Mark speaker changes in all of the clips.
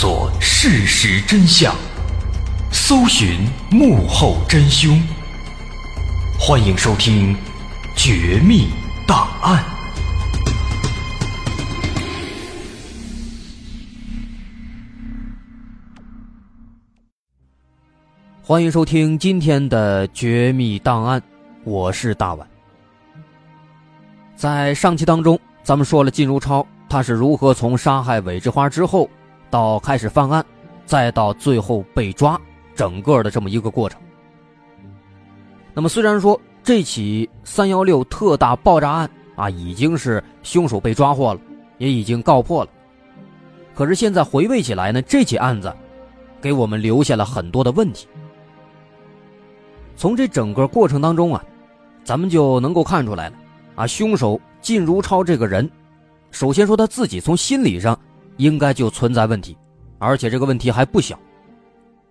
Speaker 1: 做事实真相，搜寻幕后真凶。欢迎收听《绝密档案》，
Speaker 2: 欢迎收听今天的《绝密档案》，我是大碗。在上期当中，咱们说了靳如超他是如何从杀害韦志花之后，到开始犯案，再到最后被抓，整个的这么一个过程。那么虽然说这起三幺六特大爆炸案啊，已经是凶手被抓获了，也已经告破了，可是现在回味起来呢，这起案子给我们留下了很多的问题。从这整个过程当中啊，咱们就能够看出来了啊，凶手靳如超这个人，首先说他自己从心理上应该就存在问题，而且这个问题还不小。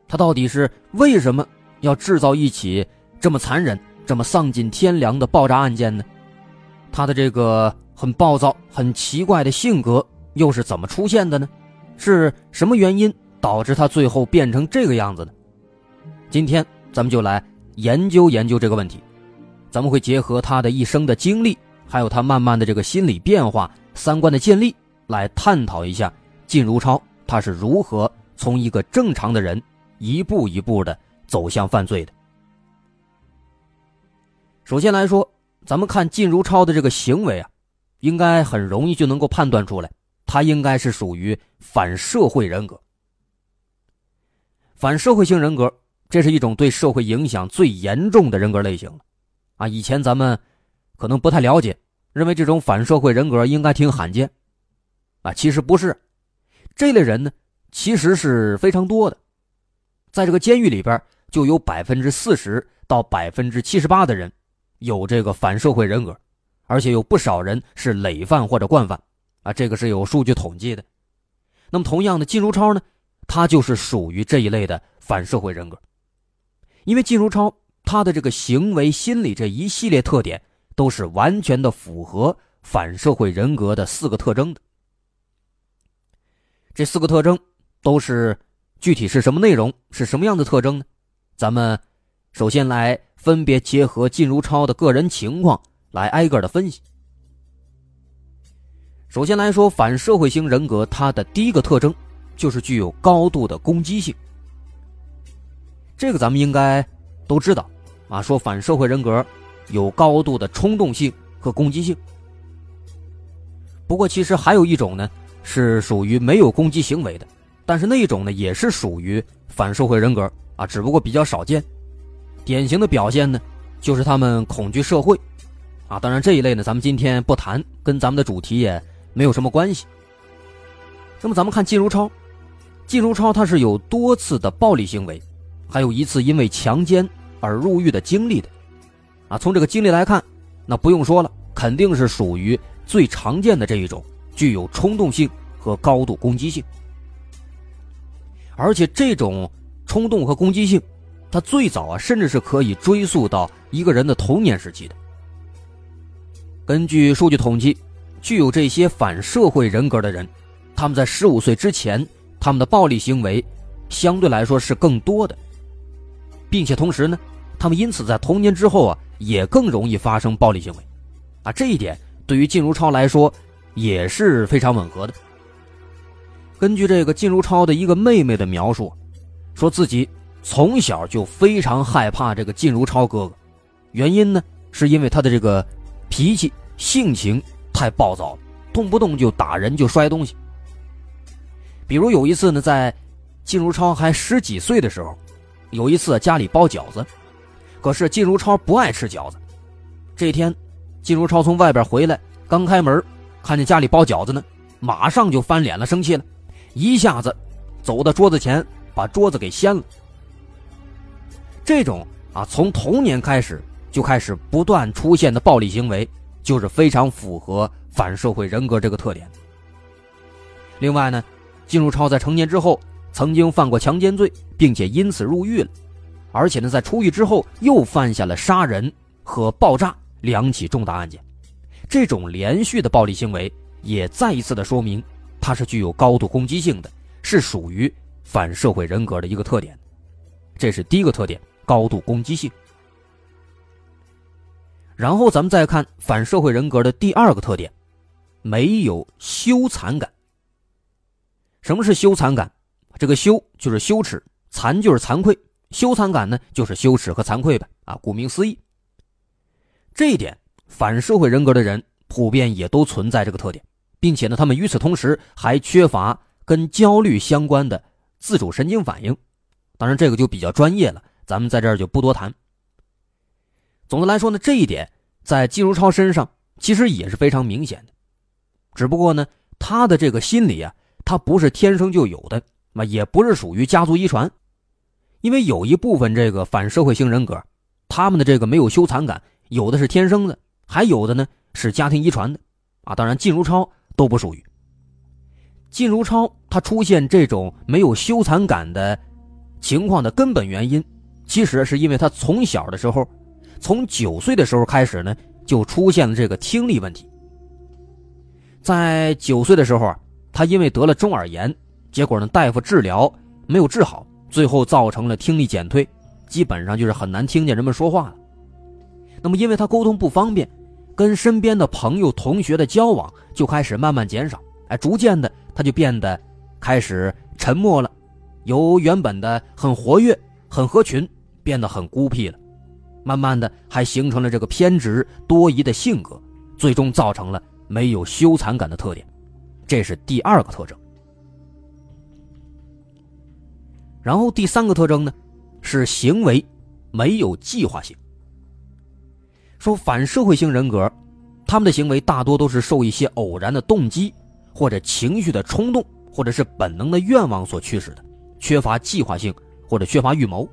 Speaker 2: 他到底是为什么要制造一起这么残忍、这么丧尽天良的爆炸案件呢？他的这个很暴躁、很奇怪的性格又是怎么出现的呢？是什么原因导致他最后变成这个样子呢？今天咱们就来。研究研究这个问题，咱们会结合他的一生的经历，还有他慢慢的这个心理变化、三观的建立，来探讨一下靳如超他是如何从一个正常的人一步一步的走向犯罪的。首先来说，咱们看靳如超的这个行为啊，应该很容易就能够判断出来，他应该是属于反社会人格。反社会性人格。这是一种对社会影响最严重的人格类型了，啊，以前咱们可能不太了解，认为这种反社会人格应该挺罕见，啊，其实不是，这类人呢其实是非常多的，在这个监狱里边就有百分之四十到百分之七十八的人有这个反社会人格，而且有不少人是累犯或者惯犯，啊，这个是有数据统计的。那么同样的，靳如超呢，他就是属于这一类的反社会人格。因为靳如超他的这个行为心理这一系列特点都是完全的符合反社会人格的四个特征的。这四个特征都是具体是什么内容，是什么样的特征呢？咱们首先来分别结合靳如超的个人情况来挨个的分析。首先来说，反社会型人格它的第一个特征就是具有高度的攻击性。这个咱们应该都知道，啊，说反社会人格有高度的冲动性和攻击性。不过，其实还有一种呢，是属于没有攻击行为的，但是那一种呢，也是属于反社会人格啊，只不过比较少见。典型的表现呢，就是他们恐惧社会，啊，当然这一类呢，咱们今天不谈，跟咱们的主题也没有什么关系。那么，咱们看靳如超，靳如超他是有多次的暴力行为。还有一次因为强奸而入狱的经历的，啊，从这个经历来看，那不用说了，肯定是属于最常见的这一种，具有冲动性和高度攻击性。而且这种冲动和攻击性，它最早啊，甚至是可以追溯到一个人的童年时期的。根据数据统计，具有这些反社会人格的人，他们在十五岁之前，他们的暴力行为相对来说是更多的。并且同时呢，他们因此在童年之后啊，也更容易发生暴力行为，啊，这一点对于靳如超来说也是非常吻合的。根据这个靳如超的一个妹妹的描述，说自己从小就非常害怕这个靳如超哥哥，原因呢，是因为他的这个脾气性情太暴躁了，动不动就打人就摔东西。比如有一次呢，在靳如超还十几岁的时候。有一次家里包饺子，可是靳如超不爱吃饺子。这天，靳如超从外边回来，刚开门，看见家里包饺子呢，马上就翻脸了，生气了，一下子走到桌子前，把桌子给掀了。这种啊，从童年开始就开始不断出现的暴力行为，就是非常符合反社会人格这个特点。另外呢，靳如超在成年之后。曾经犯过强奸罪，并且因此入狱了，而且呢，在出狱之后又犯下了杀人和爆炸两起重大案件。这种连续的暴力行为，也再一次的说明他是具有高度攻击性的，是属于反社会人格的一个特点。这是第一个特点，高度攻击性。然后咱们再看反社会人格的第二个特点，没有羞惭感。什么是羞惭感？这个羞就是羞耻，惭就是惭愧，羞惭感呢就是羞耻和惭愧呗。啊，顾名思义，这一点反社会人格的人普遍也都存在这个特点，并且呢，他们与此同时还缺乏跟焦虑相关的自主神经反应。当然，这个就比较专业了，咱们在这儿就不多谈。总的来说呢，这一点在季如超身上其实也是非常明显的，只不过呢，他的这个心理啊，他不是天生就有的，那也不是属于家族遗传，因为有一部分这个反社会型人格，他们的这个没有羞惭感，有的是天生的，还有的呢是家庭遗传的，啊，当然靳如超都不属于。靳如超他出现这种没有羞惭感的情况的根本原因，其实是因为他从小的时候。从九岁的时候开始呢，就出现了这个听力问题。在九岁的时候啊，他因为得了中耳炎，结果呢，大夫治疗没有治好，最后造成了听力减退，基本上就是很难听见人们说话了。那么，因为他沟通不方便，跟身边的朋友、同学的交往就开始慢慢减少，哎，逐渐的他就变得开始沉默了，由原本的很活跃、很合群，变得很孤僻了。慢慢的，还形成了这个偏执多疑的性格，最终造成了没有羞惭感的特点，这是第二个特征。然后第三个特征呢，是行为没有计划性。说反社会型人格，他们的行为大多都是受一些偶然的动机或者情绪的冲动，或者是本能的愿望所驱使的，缺乏计划性或者缺乏预谋。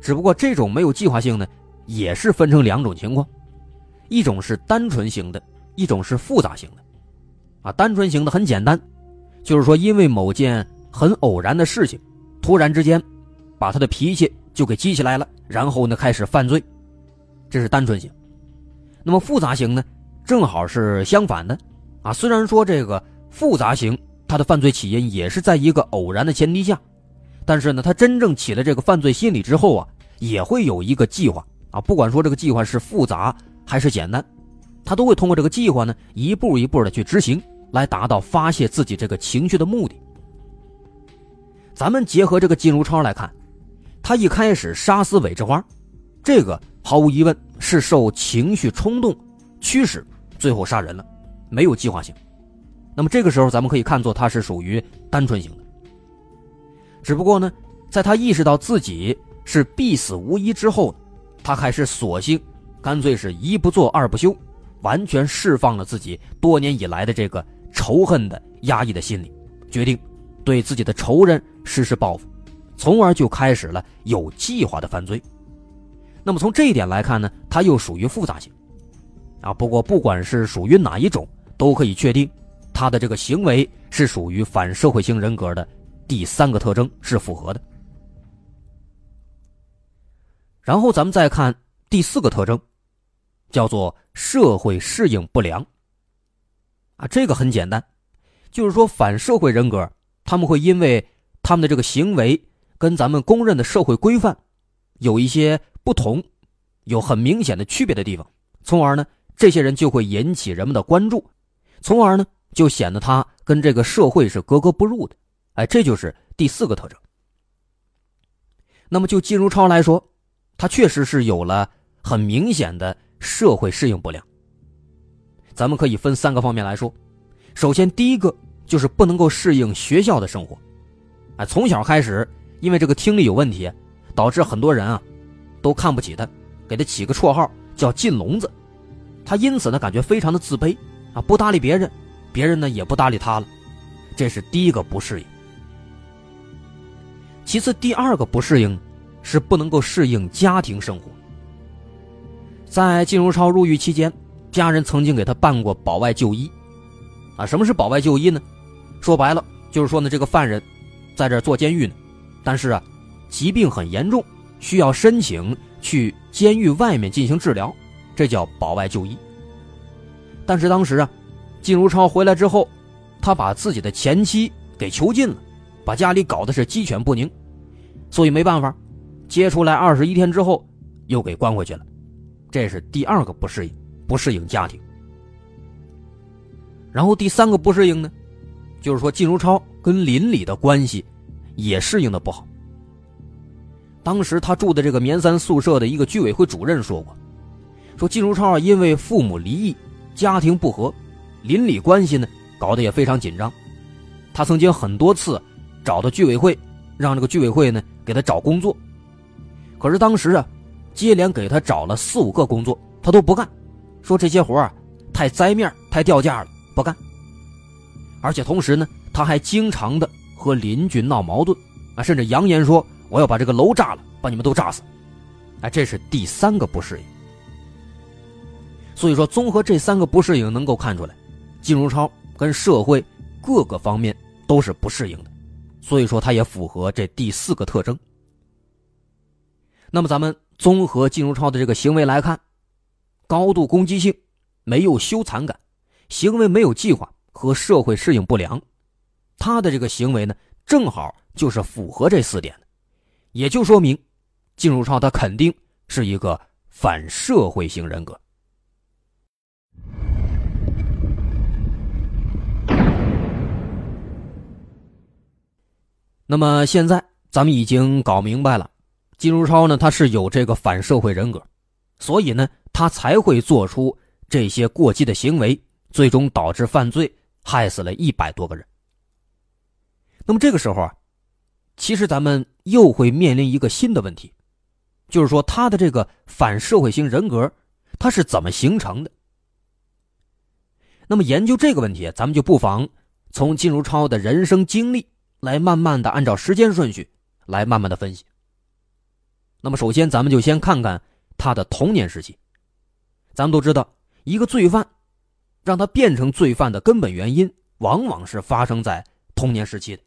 Speaker 2: 只不过这种没有计划性呢，也是分成两种情况，一种是单纯型的，一种是复杂型的。啊，单纯型的很简单，就是说因为某件很偶然的事情，突然之间，把他的脾气就给激起来了，然后呢开始犯罪，这是单纯型。那么复杂型呢，正好是相反的。啊，虽然说这个复杂型他的犯罪起因也是在一个偶然的前提下。但是呢，他真正起了这个犯罪心理之后啊，也会有一个计划啊。不管说这个计划是复杂还是简单，他都会通过这个计划呢，一步一步的去执行，来达到发泄自己这个情绪的目的。咱们结合这个金如超来看，他一开始杀死韦志花，这个毫无疑问是受情绪冲动驱使，最后杀人了，没有计划性。那么这个时候，咱们可以看作他是属于单纯型的。只不过呢，在他意识到自己是必死无疑之后，他还是索性，干脆是一不做二不休，完全释放了自己多年以来的这个仇恨的压抑的心理，决定对自己的仇人实施报复，从而就开始了有计划的犯罪。那么从这一点来看呢，它又属于复杂型，啊，不过不管是属于哪一种，都可以确定，他的这个行为是属于反社会型人格的。第三个特征是符合的，然后咱们再看第四个特征，叫做社会适应不良。啊，这个很简单，就是说反社会人格他们会因为他们的这个行为跟咱们公认的社会规范有一些不同，有很明显的区别的地方，从而呢，这些人就会引起人们的关注，从而呢，就显得他跟这个社会是格格不入的。哎，这就是第四个特征。那么就金如超来说，他确实是有了很明显的社会适应不良。咱们可以分三个方面来说。首先，第一个就是不能够适应学校的生活。哎，从小开始，因为这个听力有问题，导致很多人啊都看不起他，给他起个绰号叫“进笼子”。他因此呢感觉非常的自卑啊，不搭理别人，别人呢也不搭理他了。这是第一个不适应。其次，第二个不适应，是不能够适应家庭生活。在金如超入狱期间，家人曾经给他办过保外就医。啊，什么是保外就医呢？说白了，就是说呢，这个犯人在这坐监狱呢，但是啊，疾病很严重，需要申请去监狱外面进行治疗，这叫保外就医。但是当时啊，靳如超回来之后，他把自己的前妻给囚禁了，把家里搞得是鸡犬不宁，所以没办法，接出来二十一天之后又给关回去了。这是第二个不适应，不适应家庭。然后第三个不适应呢，就是说靳如超跟邻里的关系也适应的不好。当时他住的这个棉三宿舍的一个居委会主任说过，说靳如超，因为父母离异，家庭不和，邻里关系呢搞得也非常紧张。他曾经很多次找到居委会，让这个居委会呢给他找工作，可是当时啊，接连给他找了四五个工作，他都不干，说这些活啊太栽面太掉价了，不干。而且同时呢，他还经常的和邻居闹矛盾，啊，甚至扬言说我要把这个楼炸了，把你们都炸死。哎，这是第三个不适应。所以说，综合这三个不适应，能够看出来，金如超跟社会各个方面。都是不适应的，所以说他也符合这第四个特征。那么咱们综合靳如超的这个行为来看，高度攻击性，没有羞惭感，行为没有计划和社会适应不良，他的这个行为呢，正好就是符合这四点的，也就说明靳如超他肯定是一个反社会型人格。那么现在咱们已经搞明白了，金如超呢，他是有这个反社会人格，所以呢，他才会做出这些过激的行为，最终导致犯罪，害死了一百多个人。那么这个时候啊，其实咱们又会面临一个新的问题，就是说他的这个反社会型人格，他是怎么形成的？那么研究这个问题，咱们就不妨从金如超的人生经历。来慢慢的按照时间顺序来慢慢的分析。那么首先咱们就先看看他的童年时期。咱们都知道，一个罪犯让他变成罪犯的根本原因，往往是发生在童年时期的。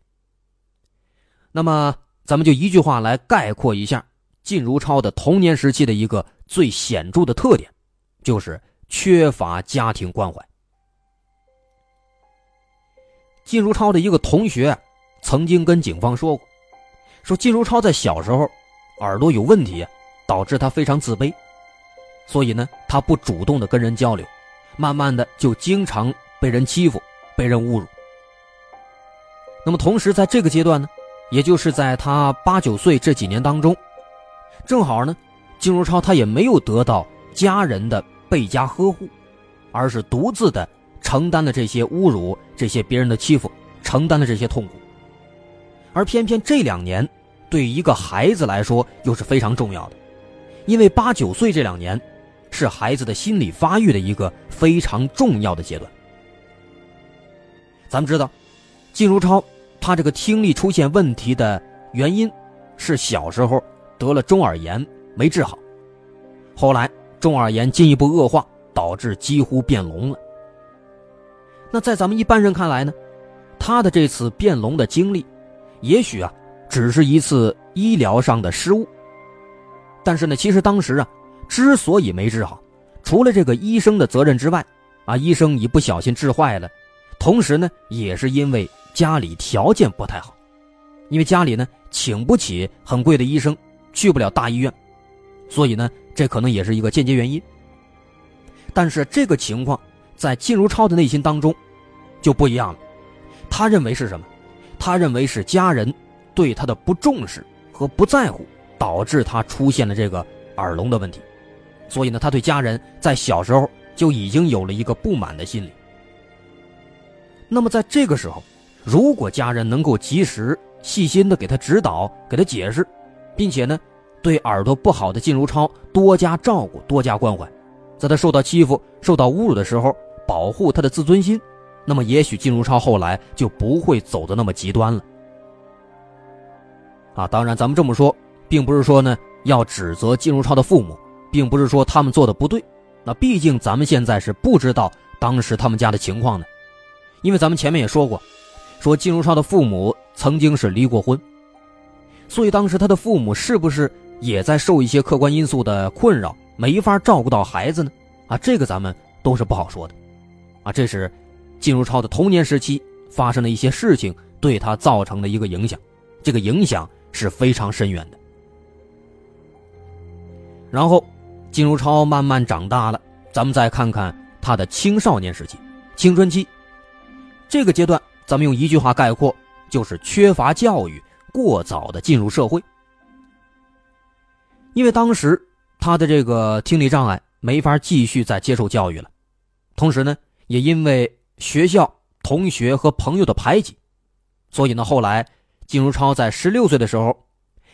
Speaker 2: 那么咱们就一句话来概括一下靳如超的童年时期的一个最显著的特点，就是缺乏家庭关怀。靳如超的一个同学。曾经跟警方说过，说靳如超在小时候耳朵有问题，导致他非常自卑，所以呢，他不主动的跟人交流，慢慢的就经常被人欺负，被人侮辱。那么同时在这个阶段呢，也就是在他八九岁这几年当中，正好呢，金如超他也没有得到家人的倍加呵护，而是独自的承担了这些侮辱，这些别人的欺负，承担了这些痛苦。而偏偏这两年，对一个孩子来说又是非常重要的，因为八九岁这两年，是孩子的心理发育的一个非常重要的阶段。咱们知道，靳如超他这个听力出现问题的原因，是小时候得了中耳炎没治好，后来中耳炎进一步恶化，导致几乎变聋了。那在咱们一般人看来呢，他的这次变聋的经历。也许啊，只是一次医疗上的失误。但是呢，其实当时啊，之所以没治好，除了这个医生的责任之外，啊，医生一不小心治坏了，同时呢，也是因为家里条件不太好，因为家里呢请不起很贵的医生，去不了大医院，所以呢，这可能也是一个间接原因。但是这个情况在靳如超的内心当中就不一样了，他认为是什么？他认为是家人对他的不重视和不在乎，导致他出现了这个耳聋的问题，所以呢，他对家人在小时候就已经有了一个不满的心理。那么在这个时候，如果家人能够及时、细心的给他指导、给他解释，并且呢，对耳朵不好的靳如超多加照顾、多加关怀，在他受到欺负、受到侮辱的时候，保护他的自尊心。那么，也许靳如超后来就不会走的那么极端了。啊，当然，咱们这么说，并不是说呢要指责靳如超的父母，并不是说他们做的不对。那毕竟咱们现在是不知道当时他们家的情况的，因为咱们前面也说过，说靳如超的父母曾经是离过婚，所以当时他的父母是不是也在受一些客观因素的困扰，没法照顾到孩子呢？啊，这个咱们都是不好说的。啊，这是。靳如超的童年时期发生的一些事情对他造成的一个影响，这个影响是非常深远的。然后，金如超慢慢长大了，咱们再看看他的青少年时期、青春期。这个阶段，咱们用一句话概括，就是缺乏教育，过早的进入社会。因为当时他的这个听力障碍没法继续再接受教育了，同时呢，也因为学校同学和朋友的排挤，所以呢，后来金如超在十六岁的时候，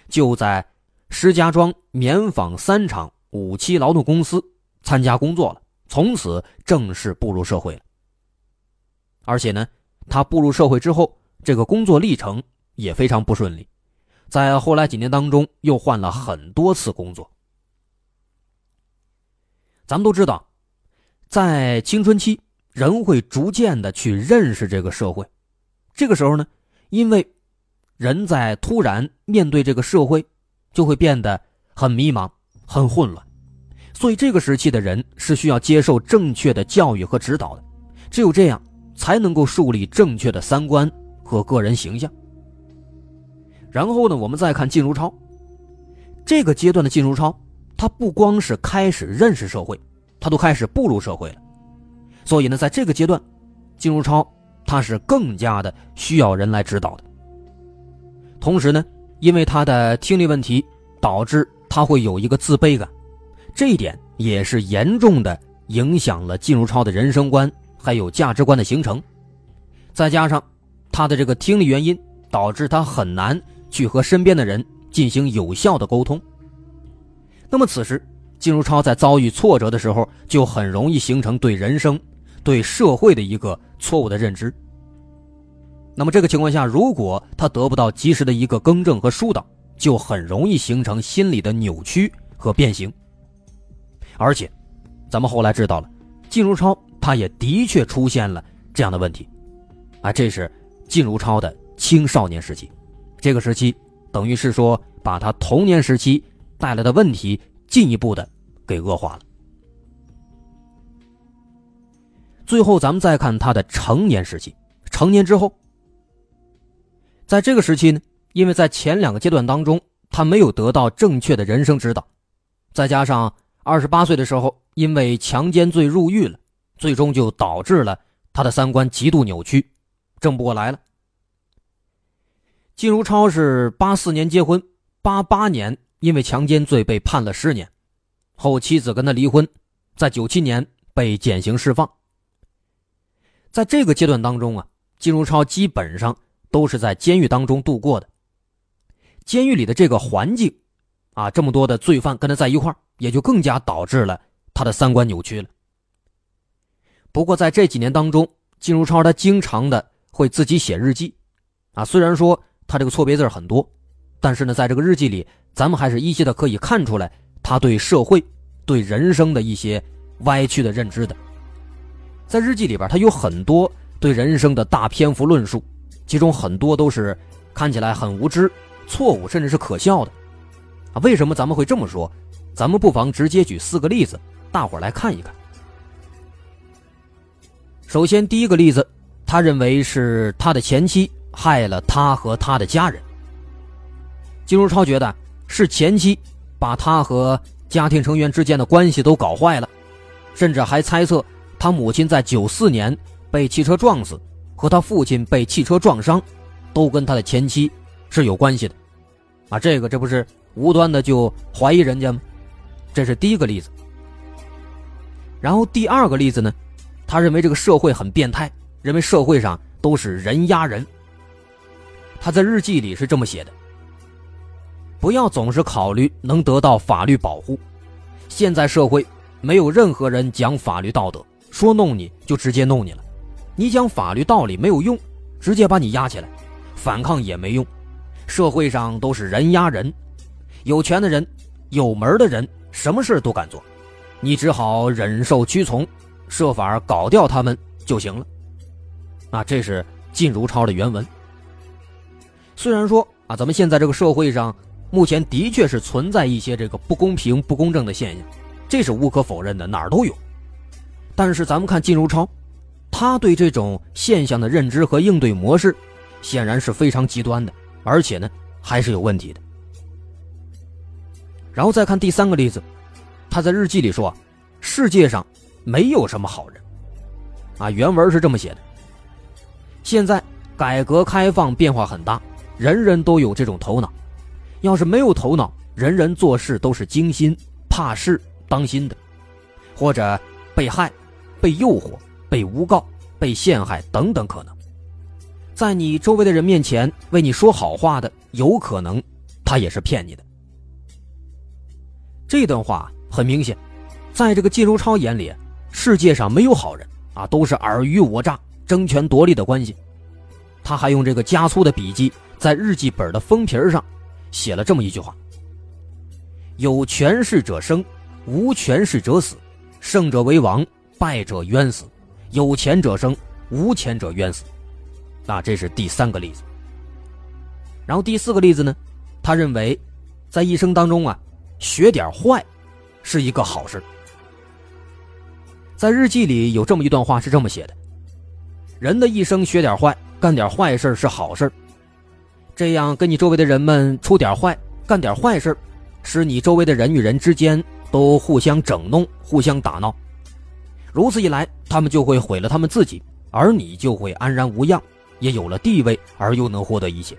Speaker 2: 就在石家庄棉纺三厂五七劳动公司参加工作了，从此正式步入社会了。而且呢，他步入社会之后，这个工作历程也非常不顺利。在后来几年当中，又换了很多次工作。咱们都知道，在青春期，人会逐渐的去认识这个社会。这个时候呢，因为人在突然面对这个社会，就会变得很迷茫、很混乱。所以，这个时期的人是需要接受正确的教育和指导的。只有这样，才能够树立正确的三观和个人形象。然后呢，我们再看靳如超，这个阶段的靳如超，他不光是开始认识社会，他都开始步入社会了。所以呢，在这个阶段，靳如超他是更加的需要人来指导的。同时呢，因为他的听力问题，导致他会有一个自卑感，这一点也是严重的影响了靳如超的人生观还有价值观的形成。再加上他的这个听力原因，导致他很难。去和身边的人进行有效的沟通。那么此时，金如超在遭遇挫折的时候，就很容易形成对人生、对社会的一个错误的认知。那么这个情况下，如果他得不到及时的一个更正和疏导，就很容易形成心理的扭曲和变形。而且，咱们后来知道了，金如超他也的确出现了这样的问题，啊，这是靳如超的青少年时期。这个时期，等于是说把他童年时期带来的问题进一步的给恶化了。最后，咱们再看他的成年时期。成年之后，在这个时期呢，因为在前两个阶段当中，他没有得到正确的人生指导，再加上二十八岁的时候因为强奸罪入狱了，最终就导致了他的三观极度扭曲，正不过来了。金如超是八四年结婚，八八年因为强奸罪被判了十年，后妻子跟他离婚，在九七年被减刑释放。在这个阶段当中啊，金如超基本上都是在监狱当中度过的。监狱里的这个环境，啊，这么多的罪犯跟他在一块也就更加导致了他的三观扭曲了。不过在这几年当中，金如超他经常的会自己写日记，啊，虽然说。他这个错别字很多，但是呢，在这个日记里，咱们还是依稀的可以看出来他对社会、对人生的一些歪曲的认知的。在日记里边，他有很多对人生的大篇幅论述，其中很多都是看起来很无知、错误，甚至是可笑的。啊，为什么咱们会这么说？咱们不妨直接举四个例子，大伙来看一看。首先，第一个例子，他认为是他的前妻。害了他和他的家人。金如超觉得是前妻把他和家庭成员之间的关系都搞坏了，甚至还猜测他母亲在九四年被汽车撞死，和他父亲被汽车撞伤，都跟他的前妻是有关系的。啊，这个这不是无端的就怀疑人家吗？这是第一个例子。然后第二个例子呢，他认为这个社会很变态，认为社会上都是人压人。他在日记里是这么写的：“不要总是考虑能得到法律保护。现在社会没有任何人讲法律道德，说弄你就直接弄你了。你讲法律道理没有用，直接把你压起来，反抗也没用。社会上都是人压人，有权的人、有门的人，什么事都敢做。你只好忍受屈从，设法搞掉他们就行了。”啊，这是靳如超的原文。虽然说啊，咱们现在这个社会上，目前的确是存在一些这个不公平、不公正的现象，这是无可否认的，哪儿都有。但是咱们看靳如超，他对这种现象的认知和应对模式，显然是非常极端的，而且呢还是有问题的。然后再看第三个例子，他在日记里说：“世界上没有什么好人。”啊，原文是这么写的。现在改革开放变化很大，人人都有这种头脑。要是没有头脑，人人做事都是精心、怕事、当心的，或者被害、被诱惑、被诬告、被陷害等等可能。在你周围的人面前为你说好话的，有可能他也是骗你的。这段话很明显，在这个靳如超眼里，世界上没有好人啊，都是尔虞我诈、争权夺利的关系。他还用这个加粗的笔迹在日记本的封皮上写了这么一句话：“有权势者生，无权势者死；胜者为王，败者冤死；有钱者生，无钱者冤死。”那这是第三个例子。然后第四个例子呢，他认为，在一生当中啊。学点坏，是一个好事。在日记里有这么一段话，是这么写的：人的一生学点坏，干点坏事是好事这样跟你周围的人们出点坏，干点坏事使你周围的人与人之间都互相整弄、互相打闹。如此一来，他们就会毁了他们自己，而你就会安然无恙，也有了地位，而又能获得一切。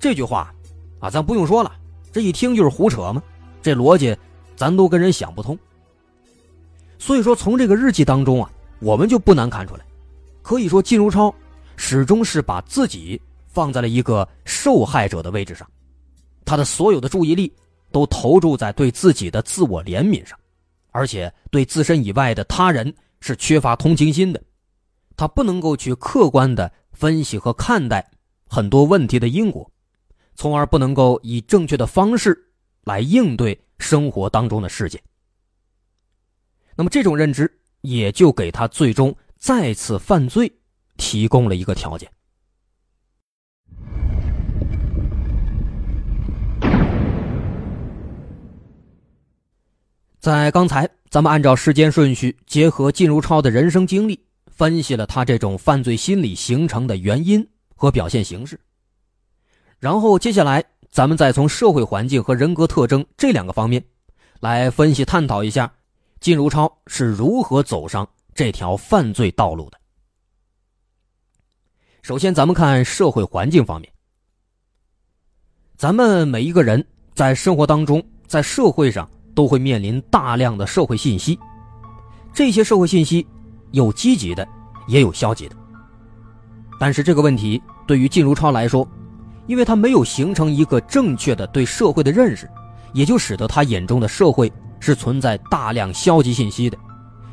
Speaker 2: 这句话，啊，咱不用说了。这一听就是胡扯吗？这逻辑，咱都跟人想不通。所以说，从这个日记当中啊，我们就不难看出来，可以说金如超始终是把自己放在了一个受害者的位置上，他的所有的注意力都投注在对自己的自我怜悯上，而且对自身以外的他人是缺乏同情心的，他不能够去客观的分析和看待很多问题的因果。从而不能够以正确的方式来应对生活当中的事件。那么这种认知也就给他最终再次犯罪提供了一个条件。在刚才，咱们按照时间顺序，结合靳如超的人生经历，分析了他这种犯罪心理形成的原因和表现形式。然后接下来，咱们再从社会环境和人格特征这两个方面，来分析探讨一下，靳如超是如何走上这条犯罪道路的。首先，咱们看社会环境方面。咱们每一个人在生活当中，在社会上都会面临大量的社会信息，这些社会信息有积极的，也有消极的。但是这个问题对于靳如超来说，因为他没有形成一个正确的对社会的认识，也就使得他眼中的社会是存在大量消极信息的。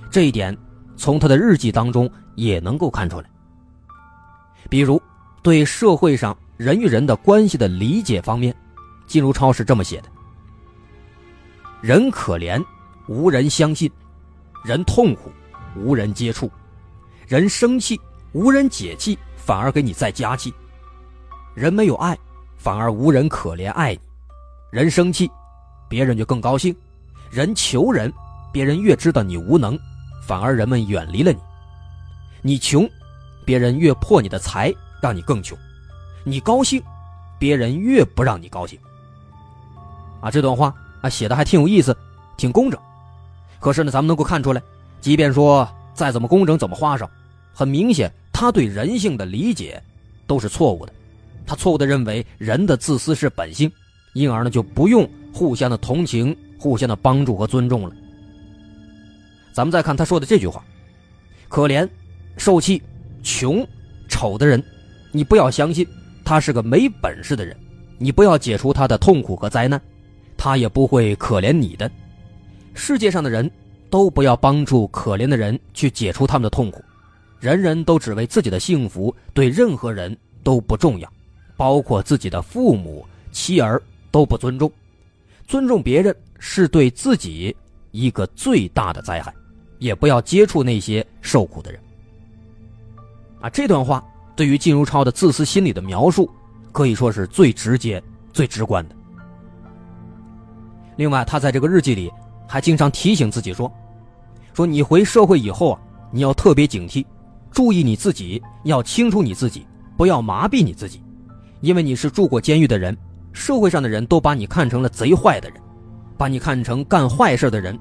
Speaker 2: 这一点从他的日记当中也能够看出来。比如，对社会上人与人的关系的理解方面，金如超是这么写的：人可怜，无人相信；人痛苦，无人接触；人生气，无人解气，反而给你再加气。人没有爱，反而无人可怜爱你；人生气，别人就更高兴；人求人，别人越知道你无能，反而人们远离了你；你穷，别人越破你的财，让你更穷；你高兴，别人越不让你高兴。啊，这段话啊写的还挺有意思，挺工整。可是呢，咱们能够看出来，即便说再怎么工整，怎么花哨，很明显他对人性的理解都是错误的。他错误的认为人的自私是本性，因而呢就不用互相的同情、互相的帮助和尊重了。咱们再看他说的这句话：可怜、受气、穷、丑的人，你不要相信他是个没本事的人，你不要解除他的痛苦和灾难，他也不会可怜你的。世界上的人都不要帮助可怜的人去解除他们的痛苦，人人都只为自己的幸福，对任何人都不重要。包括自己的父母、妻儿都不尊重，尊重别人是对自己一个最大的灾害，也不要接触那些受苦的人。啊，这段话对于靳如超的自私心理的描述，可以说是最直接、最直观的。另外，他在这个日记里还经常提醒自己说：“说你回社会以后啊，你要特别警惕，注意你自己，要清楚你自己。”不要麻痹你自己，因为你是住过监狱的人，社会上的人都把你看成了贼坏的人，把你看成干坏事的人，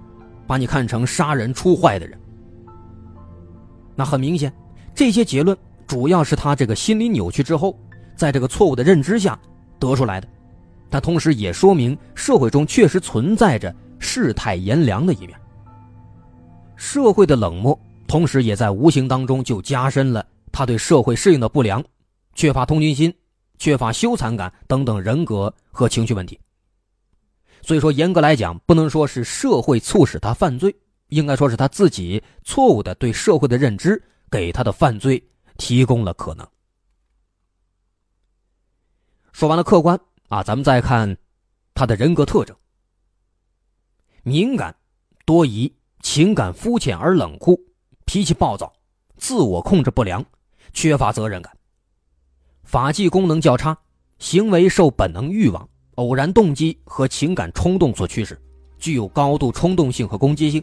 Speaker 2: 把你看成杀人出坏的人。那很明显，这些结论主要是他这个心理扭曲之后，在这个错误的认知下得出来的。它同时也说明社会中确实存在着世态炎凉的一面。社会的冷漠，同时也在无形当中就加深了他对社会适应的不良、缺乏同情心、缺乏羞惭感等等人格和情绪问题。所以说，严格来讲，不能说是社会促使他犯罪。应该说是他自己错误的对社会的认知，给他的犯罪提供了可能。说完了客观啊，咱们再看他的人格特征：敏感、多疑、情感肤浅而冷酷、脾气暴躁、自我控制不良、缺乏责任感、法纪功能较差、行为受本能欲望、偶然动机和情感冲动所驱使，具有高度冲动性和攻击性。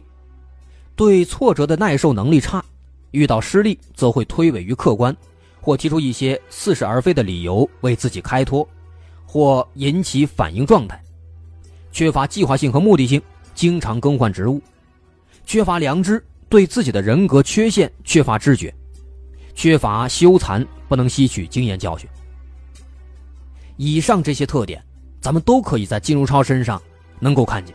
Speaker 2: 对挫折的耐受能力差，遇到失利则会推诿于客观，或提出一些似是而非的理由为自己开脱，或引起反应状态，缺乏计划性和目的性，经常更换职务，缺乏良知，对自己的人格缺陷缺乏知觉，缺乏羞惭，不能吸取经验教训。以上这些特点，咱们都可以在金如超身上能够看见，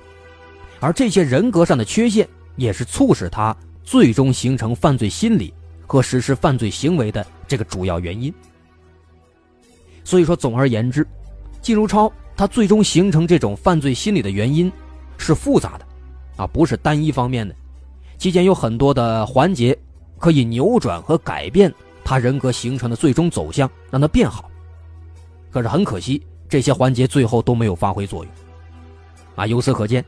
Speaker 2: 而这些人格上的缺陷。也是促使他最终形成犯罪心理和实施犯罪行为的这个主要原因。所以说，总而言之，靳如超他最终形成这种犯罪心理的原因是复杂的，啊，不是单一方面的，期间有很多的环节可以扭转和改变他人格形成的最终走向，让他变好。可是很可惜，这些环节最后都没有发挥作用。啊，由此可见，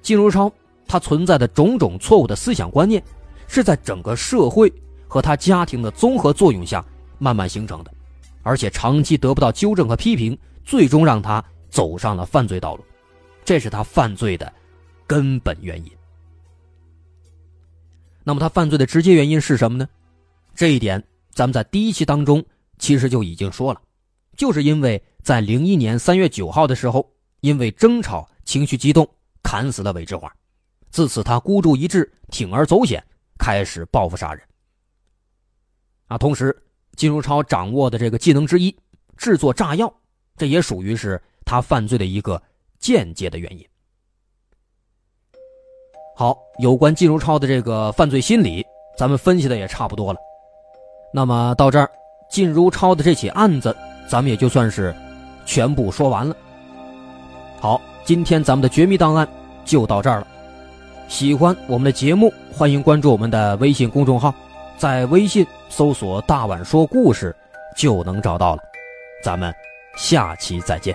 Speaker 2: 靳如超。他存在的种种错误的思想观念，是在整个社会和他家庭的综合作用下慢慢形成的，而且长期得不到纠正和批评，最终让他走上了犯罪道路，这是他犯罪的根本原因。那么他犯罪的直接原因是什么呢？这一点咱们在第一期当中其实就已经说了，就是因为在零一年三月九号的时候，因为争吵情绪激动，砍死了韦志华。自此，他孤注一掷，铤而走险，开始报复杀人。啊，同时，金如超掌握的这个技能之一——制作炸药，这也属于是他犯罪的一个间接的原因。好，有关金如超的这个犯罪心理，咱们分析的也差不多了。那么到这儿，金如超的这起案子，咱们也就算是全部说完了。好，今天咱们的绝密档案就到这儿了。喜欢我们的节目，欢迎关注我们的微信公众号，在微信搜索“大碗说故事”就能找到了。咱们下期再见。